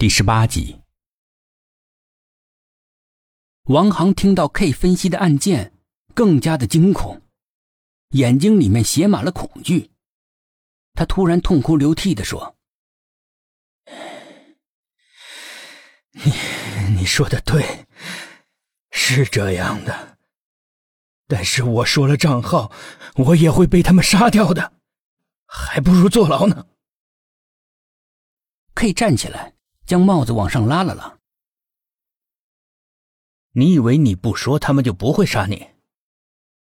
第十八集，王航听到 K 分析的案件，更加的惊恐，眼睛里面写满了恐惧。他突然痛哭流涕的说：“你你说的对，是这样的。但是我说了账号，我也会被他们杀掉的，还不如坐牢呢。”K 站起来。将帽子往上拉了拉。你以为你不说，他们就不会杀你？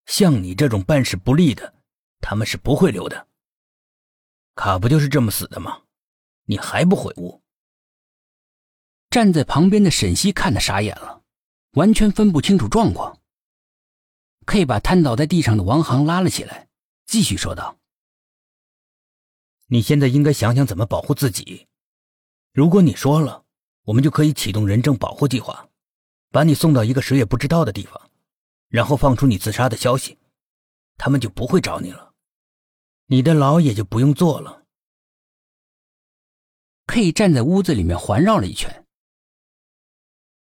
像你这种办事不力的，他们是不会留的。卡不就是这么死的吗？你还不悔悟？站在旁边的沈西看得傻眼了，完全分不清楚状况。K 把瘫倒在地上的王航拉了起来，继续说道：“你现在应该想想怎么保护自己。”如果你说了，我们就可以启动人证保护计划，把你送到一个谁也不知道的地方，然后放出你自杀的消息，他们就不会找你了，你的牢也就不用坐了。K 站在屋子里面环绕了一圈，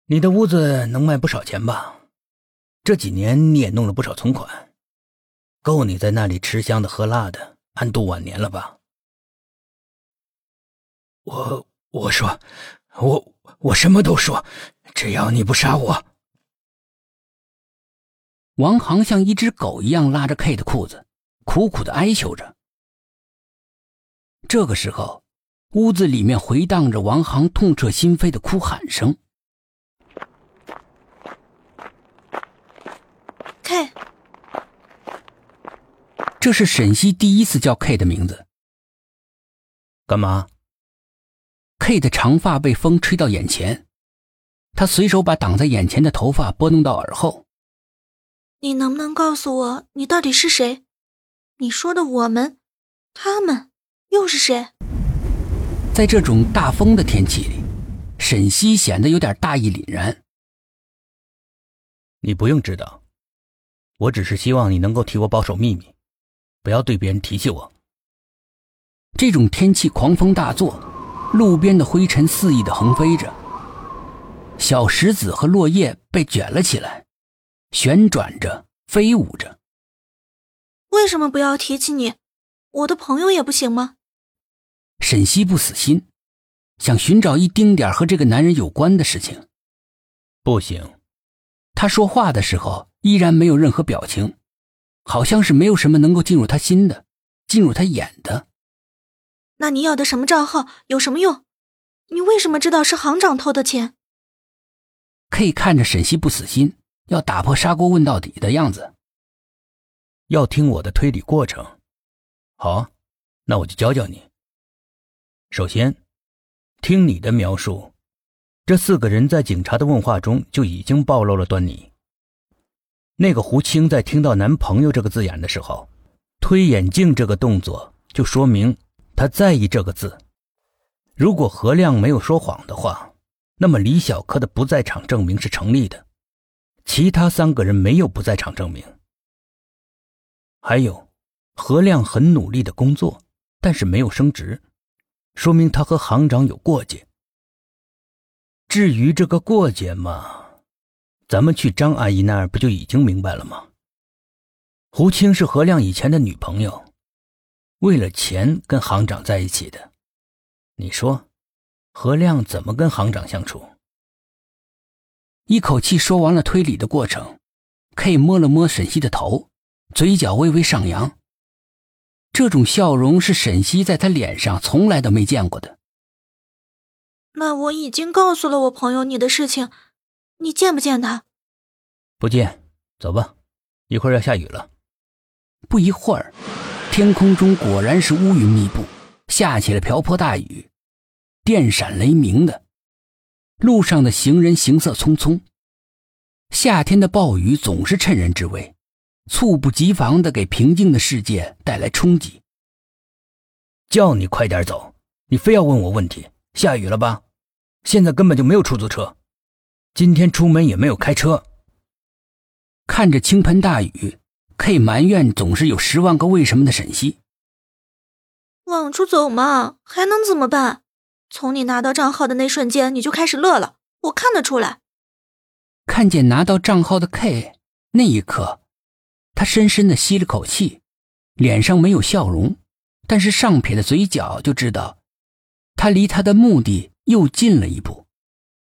你的屋子能卖不少钱吧？这几年你也弄了不少存款，够你在那里吃香的喝辣的，安度晚年了吧？我。我说，我我什么都说，只要你不杀我。王航像一只狗一样拉着 K 的裤子，苦苦的哀求着。这个时候，屋子里面回荡着王航痛彻心扉的哭喊声。K，这是沈西第一次叫 K 的名字。干嘛？K 的长发被风吹到眼前，他随手把挡在眼前的头发拨弄到耳后。你能不能告诉我，你到底是谁？你说的我们、他们又是谁？在这种大风的天气里，沈西显得有点大义凛然。你不用知道，我只是希望你能够替我保守秘密，不要对别人提起我。这种天气，狂风大作。路边的灰尘肆意的横飞着，小石子和落叶被卷了起来，旋转着，飞舞着。为什么不要提起你？我的朋友也不行吗？沈西不死心，想寻找一丁点和这个男人有关的事情。不行。他说话的时候依然没有任何表情，好像是没有什么能够进入他心的，进入他眼的。那你要的什么账号有什么用？你为什么知道是行长偷的钱？K 看着沈西不死心，要打破砂锅问到底的样子。要听我的推理过程？好，那我就教教你。首先，听你的描述，这四个人在警察的问话中就已经暴露了端倪。那个胡青在听到“男朋友”这个字眼的时候，推眼镜这个动作就说明。他在意这个字。如果何亮没有说谎的话，那么李小柯的不在场证明是成立的。其他三个人没有不在场证明。还有，何亮很努力的工作，但是没有升职，说明他和行长有过节。至于这个过节嘛，咱们去张阿姨那儿不就已经明白了吗？胡青是何亮以前的女朋友。为了钱跟行长在一起的，你说，何亮怎么跟行长相处？一口气说完了推理的过程，K 摸了摸沈西的头，嘴角微微上扬。这种笑容是沈西在他脸上从来都没见过的。那我已经告诉了我朋友你的事情，你见不见他？不见，走吧，一会儿要下雨了。不一会儿。天空中果然是乌云密布，下起了瓢泼大雨，电闪雷鸣的。路上的行人行色匆匆。夏天的暴雨总是趁人之危，猝不及防的给平静的世界带来冲击。叫你快点走，你非要问我问题。下雨了吧？现在根本就没有出租车，今天出门也没有开车。看着倾盆大雨。K 埋怨总是有十万个为什么的沈西，往出走嘛，还能怎么办？从你拿到账号的那瞬间，你就开始乐了，我看得出来。看见拿到账号的 K 那一刻，他深深的吸了口气，脸上没有笑容，但是上撇的嘴角就知道，他离他的目的又近了一步。